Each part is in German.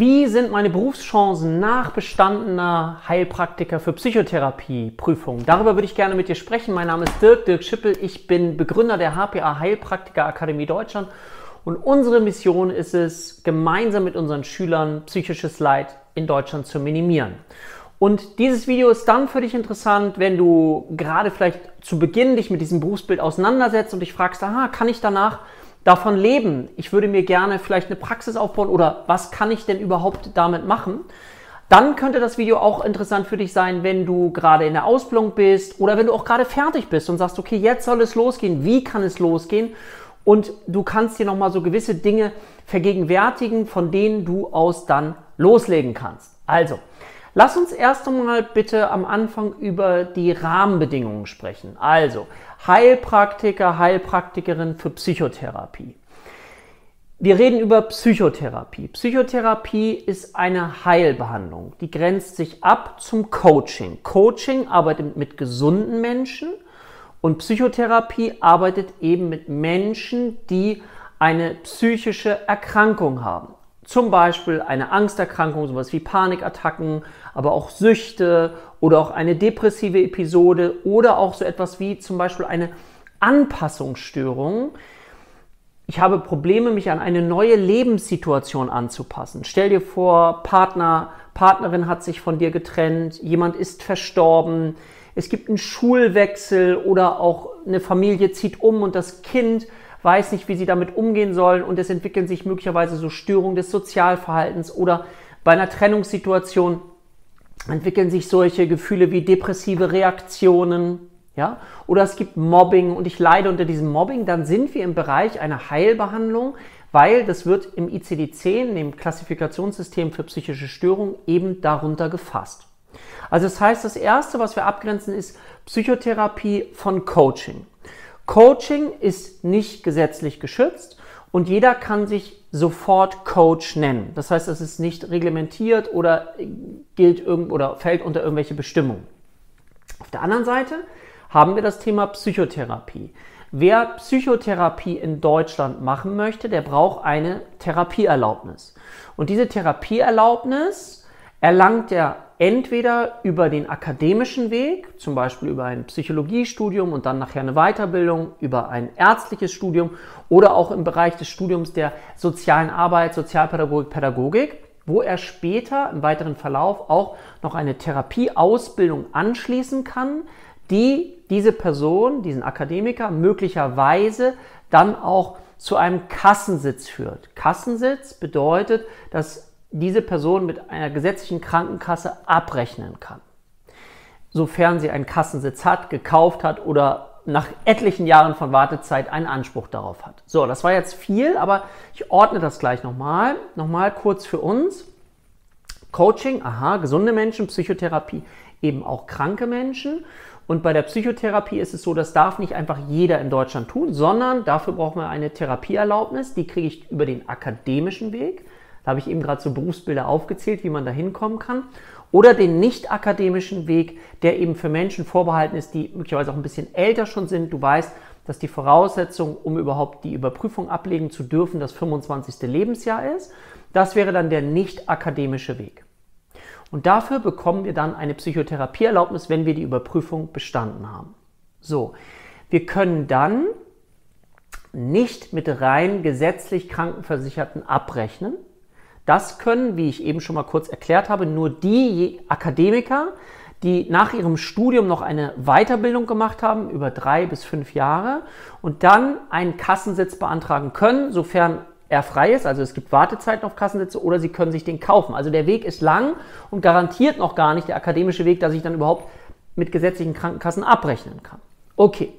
Wie sind meine Berufschancen nach bestandener Heilpraktiker für Psychotherapie-Prüfung? Darüber würde ich gerne mit dir sprechen. Mein Name ist Dirk, Dirk Schippel. Ich bin Begründer der HPA Heilpraktiker Akademie Deutschland. Und unsere Mission ist es, gemeinsam mit unseren Schülern psychisches Leid in Deutschland zu minimieren. Und dieses Video ist dann für dich interessant, wenn du gerade vielleicht zu Beginn dich mit diesem Berufsbild auseinandersetzt und dich fragst, aha, kann ich danach davon leben? Ich würde mir gerne vielleicht eine Praxis aufbauen oder was kann ich denn überhaupt damit machen? Dann könnte das Video auch interessant für dich sein, wenn du gerade in der Ausbildung bist oder wenn du auch gerade fertig bist und sagst, okay, jetzt soll es losgehen. Wie kann es losgehen? Und du kannst dir nochmal so gewisse Dinge vergegenwärtigen, von denen du aus dann loslegen kannst. Also, lass uns erst einmal bitte am Anfang über die Rahmenbedingungen sprechen. Also, Heilpraktiker, Heilpraktikerin für Psychotherapie. Wir reden über Psychotherapie. Psychotherapie ist eine Heilbehandlung. Die grenzt sich ab zum Coaching. Coaching arbeitet mit gesunden Menschen und Psychotherapie arbeitet eben mit Menschen, die eine psychische Erkrankung haben. Zum Beispiel eine Angsterkrankung, sowas wie Panikattacken, aber auch Süchte oder auch eine depressive Episode oder auch so etwas wie zum Beispiel eine Anpassungsstörung. Ich habe Probleme, mich an eine neue Lebenssituation anzupassen. Stell dir vor, Partner, Partnerin hat sich von dir getrennt, jemand ist verstorben, es gibt einen Schulwechsel oder auch eine Familie zieht um und das Kind weiß nicht, wie sie damit umgehen sollen und es entwickeln sich möglicherweise so Störungen des Sozialverhaltens oder bei einer Trennungssituation entwickeln sich solche Gefühle wie depressive Reaktionen, ja, oder es gibt Mobbing und ich leide unter diesem Mobbing, dann sind wir im Bereich einer Heilbehandlung, weil das wird im ICD-10, dem Klassifikationssystem für psychische Störungen, eben darunter gefasst. Also das heißt, das Erste, was wir abgrenzen, ist Psychotherapie von Coaching. Coaching ist nicht gesetzlich geschützt und jeder kann sich sofort Coach nennen. Das heißt, es ist nicht reglementiert oder gilt irgend oder fällt unter irgendwelche Bestimmungen. Auf der anderen Seite haben wir das Thema Psychotherapie. Wer Psychotherapie in Deutschland machen möchte, der braucht eine Therapieerlaubnis. Und diese Therapieerlaubnis erlangt er entweder über den akademischen Weg, zum Beispiel über ein Psychologiestudium und dann nachher eine Weiterbildung, über ein ärztliches Studium oder auch im Bereich des Studiums der sozialen Arbeit, Sozialpädagogik, Pädagogik, wo er später im weiteren Verlauf auch noch eine Therapieausbildung anschließen kann, die diese Person, diesen Akademiker möglicherweise dann auch zu einem Kassensitz führt. Kassensitz bedeutet, dass diese Person mit einer gesetzlichen Krankenkasse abrechnen kann. Sofern sie einen Kassensitz hat, gekauft hat oder nach etlichen Jahren von Wartezeit einen Anspruch darauf hat. So, das war jetzt viel, aber ich ordne das gleich nochmal. Nochmal kurz für uns. Coaching, aha, gesunde Menschen, Psychotherapie, eben auch kranke Menschen. Und bei der Psychotherapie ist es so, das darf nicht einfach jeder in Deutschland tun, sondern dafür brauchen wir eine Therapieerlaubnis. Die kriege ich über den akademischen Weg. Da habe ich eben gerade so Berufsbilder aufgezählt, wie man da hinkommen kann. Oder den nicht akademischen Weg, der eben für Menschen vorbehalten ist, die möglicherweise auch ein bisschen älter schon sind. Du weißt, dass die Voraussetzung, um überhaupt die Überprüfung ablegen zu dürfen, das 25. Lebensjahr ist. Das wäre dann der nicht akademische Weg. Und dafür bekommen wir dann eine Psychotherapieerlaubnis, wenn wir die Überprüfung bestanden haben. So, wir können dann nicht mit rein gesetzlich Krankenversicherten abrechnen, das können, wie ich eben schon mal kurz erklärt habe, nur die Akademiker, die nach ihrem Studium noch eine Weiterbildung gemacht haben, über drei bis fünf Jahre, und dann einen Kassensitz beantragen können, sofern er frei ist, also es gibt Wartezeiten auf Kassensitze oder sie können sich den kaufen. Also der Weg ist lang und garantiert noch gar nicht der akademische Weg, dass ich dann überhaupt mit gesetzlichen Krankenkassen abrechnen kann. Okay.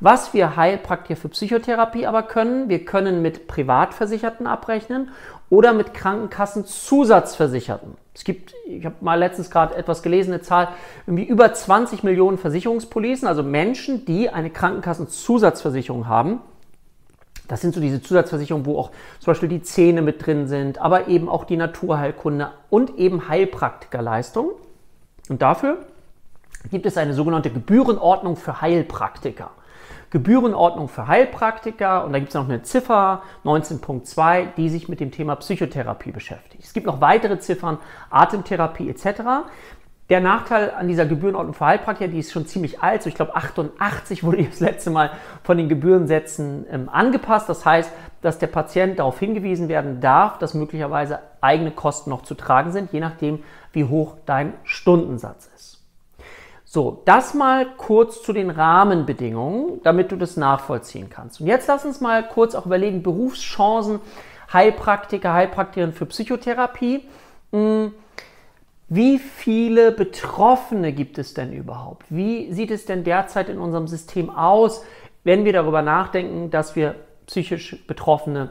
Was wir Heilpraktiker für Psychotherapie aber können, wir können mit Privatversicherten abrechnen oder mit Krankenkassen-Zusatzversicherten. Es gibt, ich habe mal letztens gerade etwas gelesen, eine Zahl, irgendwie über 20 Millionen Versicherungspolicen, also Menschen, die eine Krankenkassen-Zusatzversicherung haben. Das sind so diese Zusatzversicherungen, wo auch zum Beispiel die Zähne mit drin sind, aber eben auch die Naturheilkunde und eben Heilpraktikerleistung. Und dafür gibt es eine sogenannte Gebührenordnung für Heilpraktiker. Gebührenordnung für Heilpraktiker und da gibt es noch eine Ziffer 19.2, die sich mit dem Thema Psychotherapie beschäftigt. Es gibt noch weitere Ziffern, Atemtherapie etc. Der Nachteil an dieser Gebührenordnung für Heilpraktiker, die ist schon ziemlich alt, so ich glaube 88 wurde das letzte Mal von den Gebührensätzen ähm, angepasst. Das heißt, dass der Patient darauf hingewiesen werden darf, dass möglicherweise eigene Kosten noch zu tragen sind, je nachdem, wie hoch dein Stundensatz. So, das mal kurz zu den Rahmenbedingungen, damit du das nachvollziehen kannst. Und jetzt lass uns mal kurz auch überlegen, Berufschancen, Heilpraktiker, Heilpraktikerin für Psychotherapie. Hm, wie viele Betroffene gibt es denn überhaupt? Wie sieht es denn derzeit in unserem System aus, wenn wir darüber nachdenken, dass wir psychisch Betroffene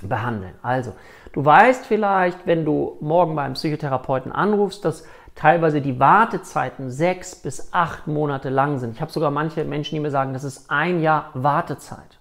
behandeln? Also, du weißt vielleicht, wenn du morgen beim Psychotherapeuten anrufst, dass teilweise die Wartezeiten sechs bis acht Monate lang sind. Ich habe sogar manche Menschen, die mir sagen, das ist ein Jahr Wartezeit.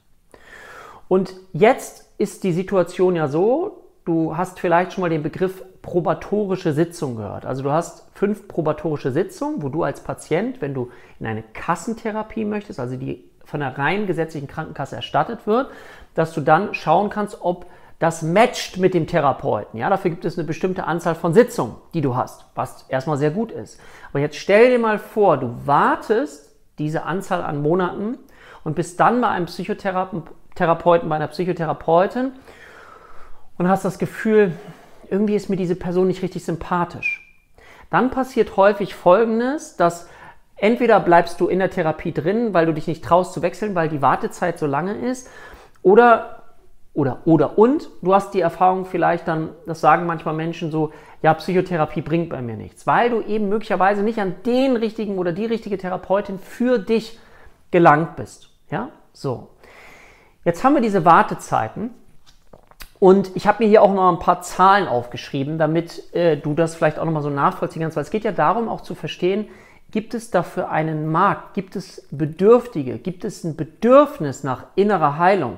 Und jetzt ist die Situation ja so, du hast vielleicht schon mal den Begriff probatorische Sitzung gehört. Also du hast fünf probatorische Sitzungen, wo du als Patient, wenn du in eine Kassentherapie möchtest, also die von der rein gesetzlichen Krankenkasse erstattet wird, dass du dann schauen kannst, ob das matcht mit dem Therapeuten. Ja, dafür gibt es eine bestimmte Anzahl von Sitzungen, die du hast, was erstmal sehr gut ist. Aber jetzt stell dir mal vor, du wartest diese Anzahl an Monaten und bist dann bei einem Psychotherapeuten, bei einer Psychotherapeutin und hast das Gefühl, irgendwie ist mir diese Person nicht richtig sympathisch. Dann passiert häufig Folgendes, dass entweder bleibst du in der Therapie drin, weil du dich nicht traust zu wechseln, weil die Wartezeit so lange ist, oder oder oder. Und du hast die Erfahrung vielleicht dann, das sagen manchmal Menschen so, ja, Psychotherapie bringt bei mir nichts, weil du eben möglicherweise nicht an den richtigen oder die richtige Therapeutin für dich gelangt bist. Ja, so. Jetzt haben wir diese Wartezeiten. Und ich habe mir hier auch noch ein paar Zahlen aufgeschrieben, damit äh, du das vielleicht auch noch mal so nachvollziehen kannst, weil es geht ja darum, auch zu verstehen, gibt es dafür einen Markt, gibt es Bedürftige, gibt es ein Bedürfnis nach innerer Heilung,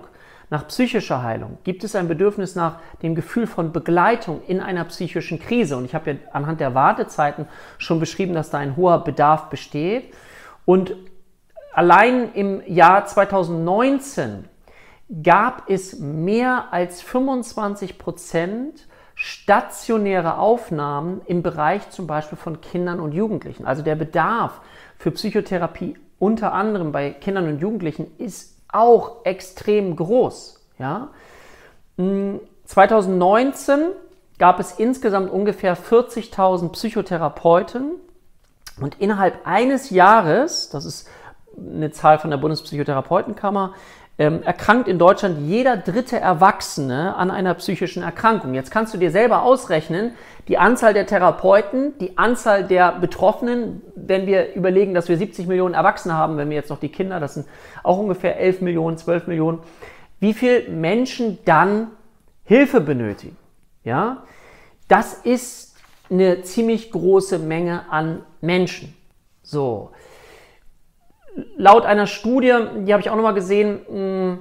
nach psychischer Heilung, gibt es ein Bedürfnis nach dem Gefühl von Begleitung in einer psychischen Krise. Und ich habe ja anhand der Wartezeiten schon beschrieben, dass da ein hoher Bedarf besteht. Und allein im Jahr 2019 gab es mehr als 25 Prozent stationäre Aufnahmen im Bereich zum Beispiel von Kindern und Jugendlichen. Also der Bedarf für Psychotherapie unter anderem bei Kindern und Jugendlichen ist auch extrem groß. Ja? 2019 hm, gab es insgesamt ungefähr 40.000 Psychotherapeuten und innerhalb eines Jahres, das ist eine Zahl von der Bundespsychotherapeutenkammer, ähm, erkrankt in Deutschland jeder dritte Erwachsene an einer psychischen Erkrankung. Jetzt kannst du dir selber ausrechnen, die Anzahl der Therapeuten, die Anzahl der Betroffenen, wenn wir überlegen, dass wir 70 Millionen Erwachsene haben, wenn wir jetzt noch die Kinder, das sind auch ungefähr 11 Millionen, 12 Millionen, wie viele Menschen dann Hilfe benötigen. Ja, das ist eine ziemlich große Menge an Menschen. So laut einer Studie, die habe ich auch nochmal gesehen, hm,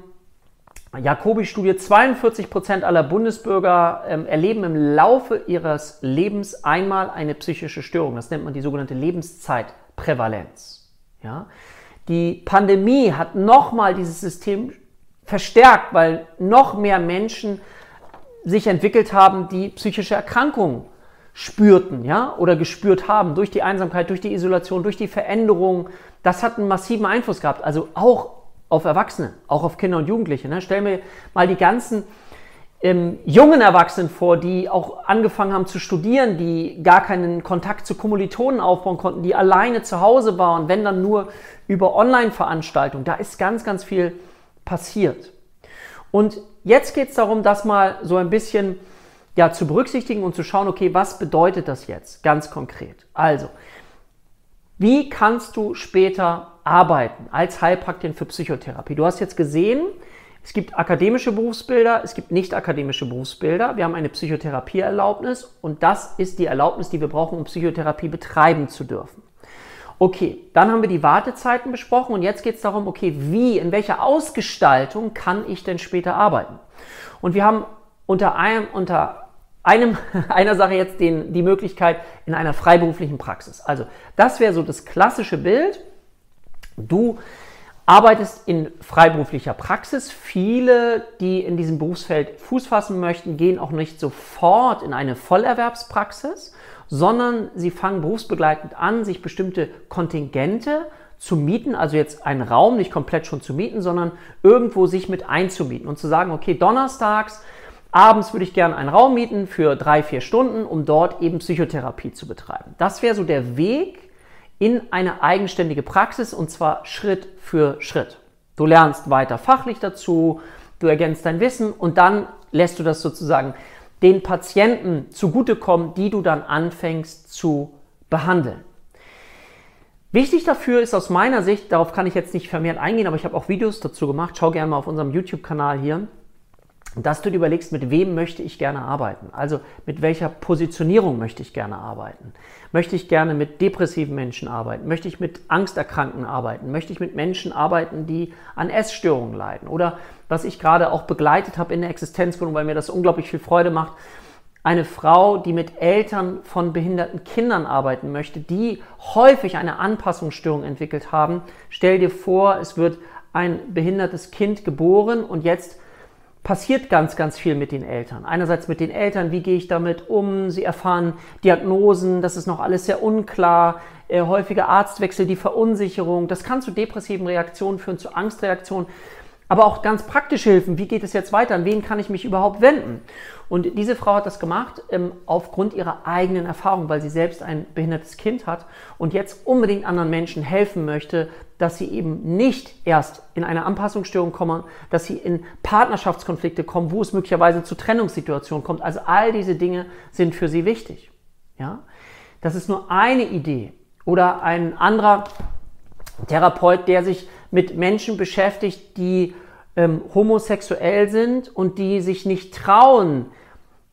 Jacobi-Studie, 42 Prozent aller Bundesbürger ähm, erleben im Laufe ihres Lebens einmal eine psychische Störung. Das nennt man die sogenannte Lebenszeitprävalenz. Ja? Die Pandemie hat nochmal dieses System verstärkt, weil noch mehr Menschen sich entwickelt haben, die psychische Erkrankungen spürten, ja, oder gespürt haben durch die Einsamkeit, durch die Isolation, durch die Veränderung. Das hat einen massiven Einfluss gehabt. Also auch auf Erwachsene, auch auf Kinder und Jugendliche. Ne? Stell mir mal die ganzen ähm, jungen Erwachsenen vor, die auch angefangen haben zu studieren, die gar keinen Kontakt zu Kommilitonen aufbauen konnten, die alleine zu Hause waren, wenn dann nur über Online-Veranstaltungen. Da ist ganz, ganz viel passiert. Und jetzt geht es darum, das mal so ein bisschen ja, zu berücksichtigen und zu schauen, okay, was bedeutet das jetzt ganz konkret? Also, wie kannst du später arbeiten als Heilpraktikerin für Psychotherapie? Du hast jetzt gesehen, es gibt akademische Berufsbilder, es gibt nicht akademische Berufsbilder. Wir haben eine Psychotherapieerlaubnis und das ist die Erlaubnis, die wir brauchen, um Psychotherapie betreiben zu dürfen. Okay, dann haben wir die Wartezeiten besprochen und jetzt geht es darum, okay, wie, in welcher Ausgestaltung kann ich denn später arbeiten? Und wir haben unter einem, unter einem, einer Sache jetzt den, die Möglichkeit in einer freiberuflichen Praxis. Also das wäre so das klassische Bild. Du arbeitest in freiberuflicher Praxis. Viele, die in diesem Berufsfeld Fuß fassen möchten, gehen auch nicht sofort in eine Vollerwerbspraxis, sondern sie fangen berufsbegleitend an, sich bestimmte Kontingente zu mieten, also jetzt einen Raum nicht komplett schon zu mieten, sondern irgendwo sich mit einzumieten und zu sagen, okay, donnerstags, abends würde ich gerne einen Raum mieten für drei, vier Stunden, um dort eben Psychotherapie zu betreiben. Das wäre so der Weg in eine eigenständige Praxis und zwar Schritt für Schritt. Du lernst weiter fachlich dazu, du ergänzt dein Wissen und dann lässt du das sozusagen den Patienten zugutekommen, die du dann anfängst zu behandeln. Wichtig dafür ist aus meiner Sicht, darauf kann ich jetzt nicht vermehrt eingehen, aber ich habe auch Videos dazu gemacht, schau gerne mal auf unserem YouTube-Kanal hier, dass du dir überlegst, mit wem möchte ich gerne arbeiten? Also mit welcher Positionierung möchte ich gerne arbeiten? Möchte ich gerne mit depressiven Menschen arbeiten? Möchte ich mit Angsterkrankten arbeiten? Möchte ich mit Menschen arbeiten, die an Essstörungen leiden? Oder was ich gerade auch begleitet habe in der Existenzwohnung, weil mir das unglaublich viel Freude macht, eine Frau, die mit Eltern von behinderten Kindern arbeiten möchte, die häufig eine Anpassungsstörung entwickelt haben. Stell dir vor, es wird ein behindertes Kind geboren und jetzt passiert ganz, ganz viel mit den Eltern. Einerseits mit den Eltern, wie gehe ich damit um? Sie erfahren Diagnosen, das ist noch alles sehr unklar. Äh, häufige Arztwechsel, die Verunsicherung, das kann zu depressiven Reaktionen führen, zu Angstreaktionen aber auch ganz praktische Hilfen. Wie geht es jetzt weiter? An wen kann ich mich überhaupt wenden? Und diese Frau hat das gemacht ähm, aufgrund ihrer eigenen Erfahrung, weil sie selbst ein behindertes Kind hat und jetzt unbedingt anderen Menschen helfen möchte, dass sie eben nicht erst in eine Anpassungsstörung kommen, dass sie in Partnerschaftskonflikte kommen, wo es möglicherweise zu Trennungssituationen kommt. Also all diese Dinge sind für sie wichtig. Ja? Das ist nur eine Idee. Oder ein anderer Therapeut, der sich mit Menschen beschäftigt, die ähm, homosexuell sind und die sich nicht trauen,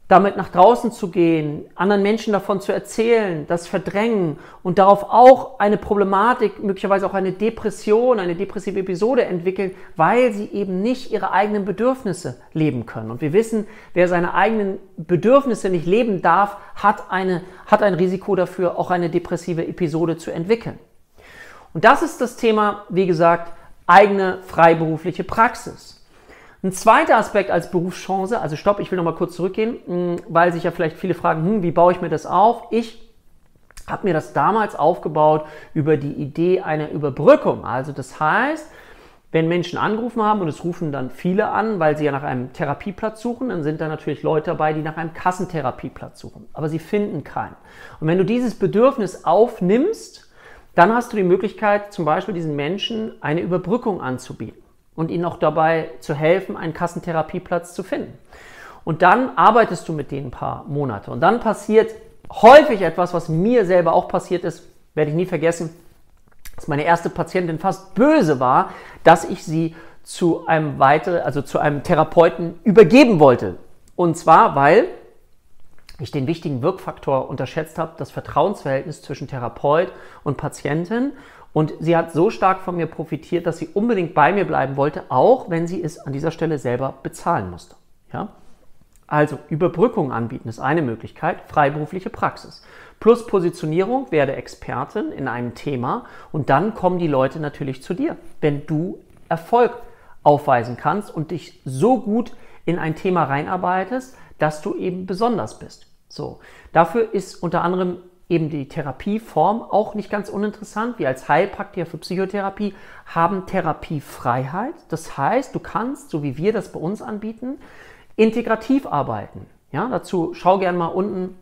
damit nach draußen zu gehen, anderen Menschen davon zu erzählen, das verdrängen und darauf auch eine Problematik, möglicherweise auch eine Depression, eine depressive Episode entwickeln, weil sie eben nicht ihre eigenen Bedürfnisse leben können. Und wir wissen, wer seine eigenen Bedürfnisse nicht leben darf, hat, eine, hat ein Risiko dafür, auch eine depressive Episode zu entwickeln. Und das ist das Thema, wie gesagt, eigene freiberufliche Praxis. Ein zweiter Aspekt als Berufschance, also stopp, ich will nochmal kurz zurückgehen, hm, weil sich ja vielleicht viele fragen, hm, wie baue ich mir das auf? Ich habe mir das damals aufgebaut über die Idee einer Überbrückung. Also das heißt, wenn Menschen angerufen haben und es rufen dann viele an, weil sie ja nach einem Therapieplatz suchen, dann sind da natürlich Leute dabei, die nach einem Kassentherapieplatz suchen. Aber sie finden keinen. Und wenn du dieses Bedürfnis aufnimmst, dann hast du die Möglichkeit, zum Beispiel diesen Menschen eine Überbrückung anzubieten und ihnen auch dabei zu helfen, einen Kassentherapieplatz zu finden. Und dann arbeitest du mit denen ein paar Monate. Und dann passiert häufig etwas, was mir selber auch passiert ist, werde ich nie vergessen, dass meine erste Patientin fast böse war, dass ich sie zu einem weiteren, also zu einem Therapeuten übergeben wollte. Und zwar, weil ich den wichtigen Wirkfaktor unterschätzt habe, das Vertrauensverhältnis zwischen Therapeut und Patientin. Und sie hat so stark von mir profitiert, dass sie unbedingt bei mir bleiben wollte, auch wenn sie es an dieser Stelle selber bezahlen musste. Ja? Also Überbrückung anbieten ist eine Möglichkeit, freiberufliche Praxis. Plus Positionierung, werde Expertin in einem Thema und dann kommen die Leute natürlich zu dir, wenn du Erfolg aufweisen kannst und dich so gut in ein Thema reinarbeitest, dass du eben besonders bist. So, dafür ist unter anderem eben die Therapieform auch nicht ganz uninteressant. Wir als Heilpraktiker für Psychotherapie haben Therapiefreiheit. Das heißt, du kannst, so wie wir das bei uns anbieten, integrativ arbeiten. Ja, dazu schau gerne mal unten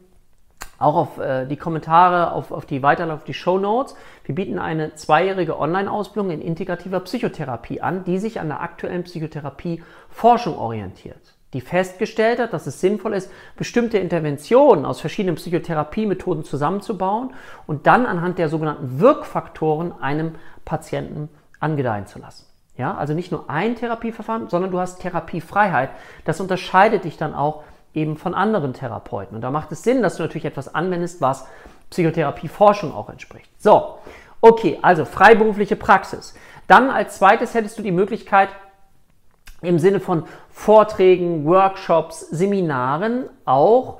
auch auf äh, die Kommentare, auf, auf die Weiterlauf, auf die Show Notes. Wir bieten eine zweijährige Online-Ausbildung in integrativer Psychotherapie an, die sich an der aktuellen Psychotherapie-Forschung orientiert die festgestellt hat, dass es sinnvoll ist, bestimmte Interventionen aus verschiedenen Psychotherapiemethoden zusammenzubauen und dann anhand der sogenannten Wirkfaktoren einem Patienten angedeihen zu lassen. Ja, also nicht nur ein Therapieverfahren, sondern du hast Therapiefreiheit. Das unterscheidet dich dann auch eben von anderen Therapeuten. Und da macht es Sinn, dass du natürlich etwas anwendest, was Psychotherapieforschung auch entspricht. So, okay, also freiberufliche Praxis. Dann als zweites hättest du die Möglichkeit, im Sinne von Vorträgen, Workshops, Seminaren auch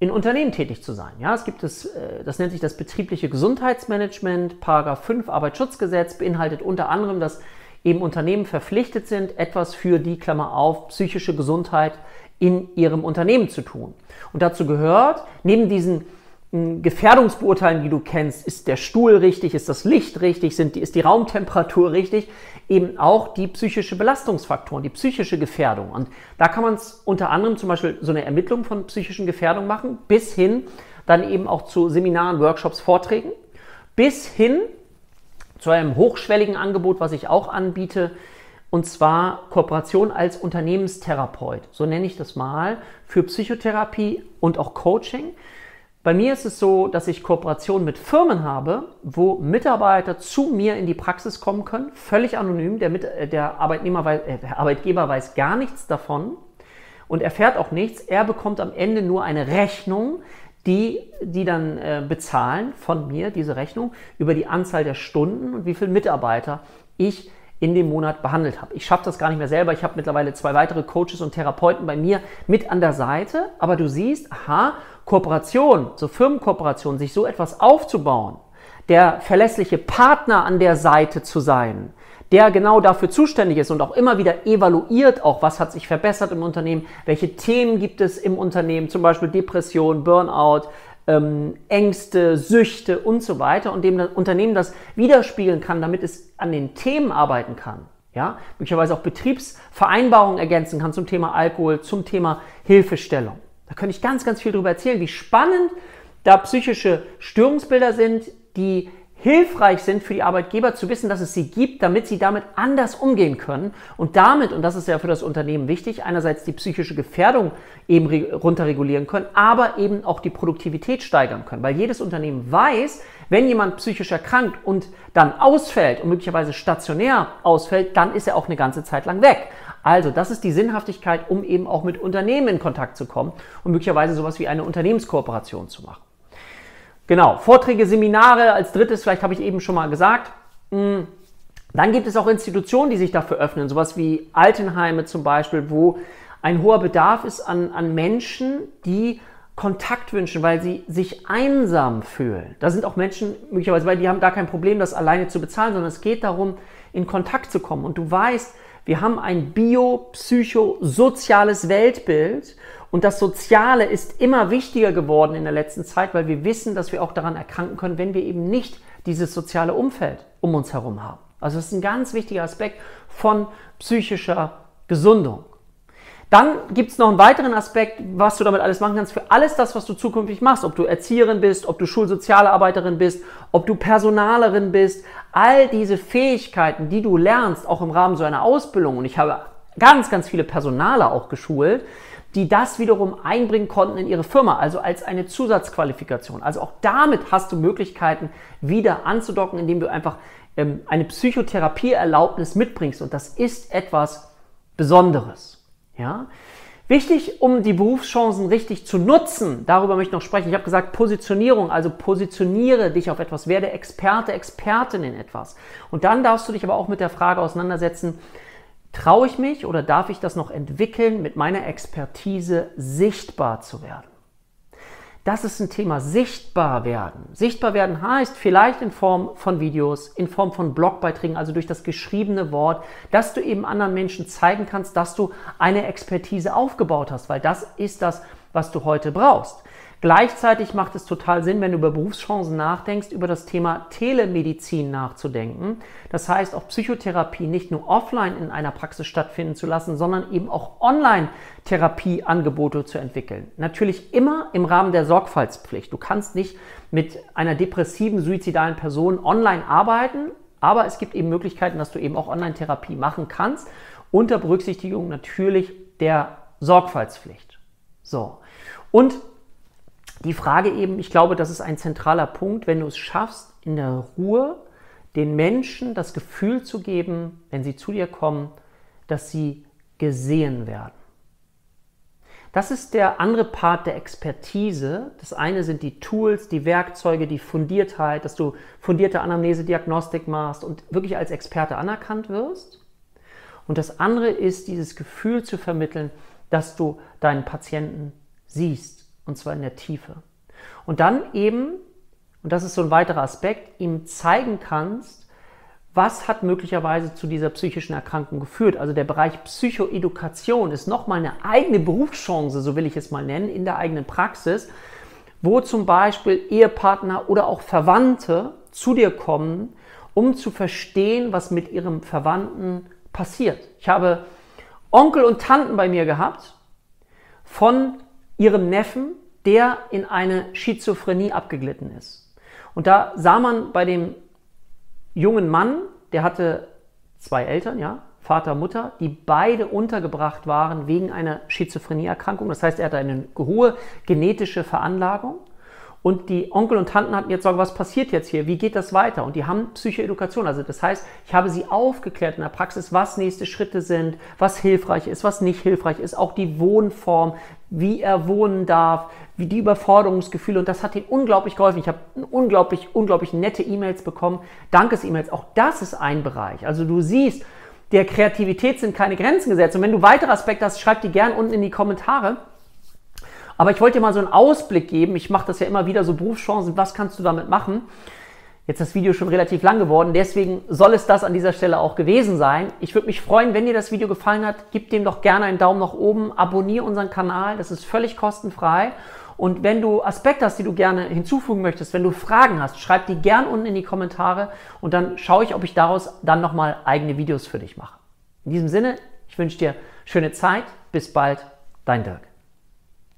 in Unternehmen tätig zu sein. Ja, es gibt es, äh, das nennt sich das betriebliche Gesundheitsmanagement, Paragraph 5 Arbeitsschutzgesetz beinhaltet unter anderem, dass eben Unternehmen verpflichtet sind, etwas für die Klammer auf psychische Gesundheit in ihrem Unternehmen zu tun. Und dazu gehört, neben diesen Gefährdungsbeurteilen, die du kennst, ist der Stuhl richtig, ist das Licht richtig, sind die, ist die Raumtemperatur richtig, eben auch die psychische Belastungsfaktoren, die psychische Gefährdung. Und da kann man es unter anderem zum Beispiel so eine Ermittlung von psychischen Gefährdungen machen, bis hin dann eben auch zu Seminaren, Workshops, Vorträgen, bis hin zu einem hochschwelligen Angebot, was ich auch anbiete, und zwar Kooperation als Unternehmenstherapeut, so nenne ich das mal, für Psychotherapie und auch Coaching. Bei mir ist es so, dass ich Kooperationen mit Firmen habe, wo Mitarbeiter zu mir in die Praxis kommen können, völlig anonym. Der, Mit äh, der, Arbeitnehmer äh, der Arbeitgeber weiß gar nichts davon und erfährt auch nichts. Er bekommt am Ende nur eine Rechnung, die, die dann äh, bezahlen von mir, diese Rechnung, über die Anzahl der Stunden und wie viele Mitarbeiter ich in dem Monat behandelt habe. Ich schaffe das gar nicht mehr selber. Ich habe mittlerweile zwei weitere Coaches und Therapeuten bei mir mit an der Seite. Aber du siehst, aha, Kooperation, so Firmenkooperation, sich so etwas aufzubauen, der verlässliche Partner an der Seite zu sein, der genau dafür zuständig ist und auch immer wieder evaluiert, auch was hat sich verbessert im Unternehmen, welche Themen gibt es im Unternehmen, zum Beispiel Depression, Burnout, ähm, Ängste, Süchte und so weiter und dem das Unternehmen das widerspiegeln kann, damit es an den Themen arbeiten kann. Ja, möglicherweise auch Betriebsvereinbarungen ergänzen kann zum Thema Alkohol, zum Thema Hilfestellung. Da könnte ich ganz, ganz viel darüber erzählen, wie spannend da psychische Störungsbilder sind, die hilfreich sind für die Arbeitgeber zu wissen, dass es sie gibt, damit sie damit anders umgehen können und damit, und das ist ja für das Unternehmen wichtig, einerseits die psychische Gefährdung eben runterregulieren können, aber eben auch die Produktivität steigern können, weil jedes Unternehmen weiß, wenn jemand psychisch erkrankt und dann ausfällt und möglicherweise stationär ausfällt, dann ist er auch eine ganze Zeit lang weg. Also, das ist die Sinnhaftigkeit, um eben auch mit Unternehmen in Kontakt zu kommen und möglicherweise sowas wie eine Unternehmenskooperation zu machen. Genau, Vorträge, Seminare als drittes, vielleicht habe ich eben schon mal gesagt. Hm, dann gibt es auch Institutionen, die sich dafür öffnen, sowas wie Altenheime zum Beispiel, wo ein hoher Bedarf ist an, an Menschen, die Kontakt wünschen, weil sie sich einsam fühlen. Da sind auch Menschen möglicherweise, weil die haben gar kein Problem, das alleine zu bezahlen, sondern es geht darum, in Kontakt zu kommen. Und du weißt, wir haben ein bio-psychosoziales Weltbild und das Soziale ist immer wichtiger geworden in der letzten Zeit, weil wir wissen, dass wir auch daran erkranken können, wenn wir eben nicht dieses soziale Umfeld um uns herum haben. Also das ist ein ganz wichtiger Aspekt von psychischer Gesundung. Dann gibt es noch einen weiteren Aspekt, was du damit alles machen kannst für alles das, was du zukünftig machst. Ob du Erzieherin bist, ob du Schulsozialarbeiterin bist, ob du Personalerin bist. All diese Fähigkeiten, die du lernst, auch im Rahmen so einer Ausbildung. Und ich habe ganz, ganz viele Personale auch geschult, die das wiederum einbringen konnten in ihre Firma, also als eine Zusatzqualifikation. Also auch damit hast du Möglichkeiten, wieder anzudocken, indem du einfach ähm, eine Psychotherapieerlaubnis mitbringst. Und das ist etwas Besonderes. Ja? Wichtig, um die Berufschancen richtig zu nutzen, darüber möchte ich noch sprechen. Ich habe gesagt, Positionierung, also positioniere dich auf etwas, werde Experte, Expertin in etwas. Und dann darfst du dich aber auch mit der Frage auseinandersetzen, Traue ich mich oder darf ich das noch entwickeln, mit meiner Expertise sichtbar zu werden? Das ist ein Thema, sichtbar werden. Sichtbar werden heißt vielleicht in Form von Videos, in Form von Blogbeiträgen, also durch das geschriebene Wort, dass du eben anderen Menschen zeigen kannst, dass du eine Expertise aufgebaut hast, weil das ist das, was du heute brauchst. Gleichzeitig macht es total Sinn, wenn du über Berufschancen nachdenkst, über das Thema Telemedizin nachzudenken. Das heißt, auch Psychotherapie nicht nur offline in einer Praxis stattfinden zu lassen, sondern eben auch Online-Therapieangebote zu entwickeln. Natürlich immer im Rahmen der Sorgfaltspflicht. Du kannst nicht mit einer depressiven, suizidalen Person online arbeiten, aber es gibt eben Möglichkeiten, dass du eben auch Online-Therapie machen kannst, unter Berücksichtigung natürlich der Sorgfaltspflicht. So. Und die Frage eben, ich glaube, das ist ein zentraler Punkt, wenn du es schaffst, in der Ruhe den Menschen das Gefühl zu geben, wenn sie zu dir kommen, dass sie gesehen werden. Das ist der andere Part der Expertise. Das eine sind die Tools, die Werkzeuge, die Fundiertheit, dass du fundierte Anamnese-Diagnostik machst und wirklich als Experte anerkannt wirst. Und das andere ist dieses Gefühl zu vermitteln, dass du deinen Patienten siehst und zwar in der Tiefe. Und dann eben, und das ist so ein weiterer Aspekt, ihm zeigen kannst, was hat möglicherweise zu dieser psychischen Erkrankung geführt. Also der Bereich Psychoedukation ist nochmal eine eigene Berufschance, so will ich es mal nennen, in der eigenen Praxis, wo zum Beispiel Ehepartner oder auch Verwandte zu dir kommen, um zu verstehen, was mit ihrem Verwandten passiert. Ich habe Onkel und Tanten bei mir gehabt von ihrem Neffen, der in eine Schizophrenie abgeglitten ist. Und da sah man bei dem jungen Mann, der hatte zwei Eltern, ja, Vater, Mutter, die beide untergebracht waren wegen einer Schizophrenieerkrankung. Das heißt, er hatte eine hohe genetische Veranlagung. Und die Onkel und Tanten hatten jetzt sagen, was passiert jetzt hier? Wie geht das weiter? Und die haben Psychoedukation. Also das heißt, ich habe sie aufgeklärt in der Praxis, was nächste Schritte sind, was hilfreich ist, was nicht hilfreich ist, auch die Wohnform, wie er wohnen darf, wie die Überforderungsgefühle. Und das hat ihnen unglaublich geholfen. Ich habe unglaublich, unglaublich nette E-Mails bekommen, Dankes-E-Mails. Auch das ist ein Bereich. Also du siehst, der Kreativität sind keine Grenzen gesetzt. Und wenn du weitere Aspekte hast, schreib die gern unten in die Kommentare. Aber ich wollte dir mal so einen Ausblick geben. Ich mache das ja immer wieder so Berufschancen. Was kannst du damit machen? Jetzt ist das Video schon relativ lang geworden, deswegen soll es das an dieser Stelle auch gewesen sein. Ich würde mich freuen, wenn dir das Video gefallen hat, gib dem doch gerne einen Daumen nach oben, abonniere unseren Kanal, das ist völlig kostenfrei. Und wenn du Aspekte hast, die du gerne hinzufügen möchtest, wenn du Fragen hast, schreib die gern unten in die Kommentare und dann schaue ich, ob ich daraus dann nochmal eigene Videos für dich mache. In diesem Sinne, ich wünsche dir schöne Zeit, bis bald, dein Dirk.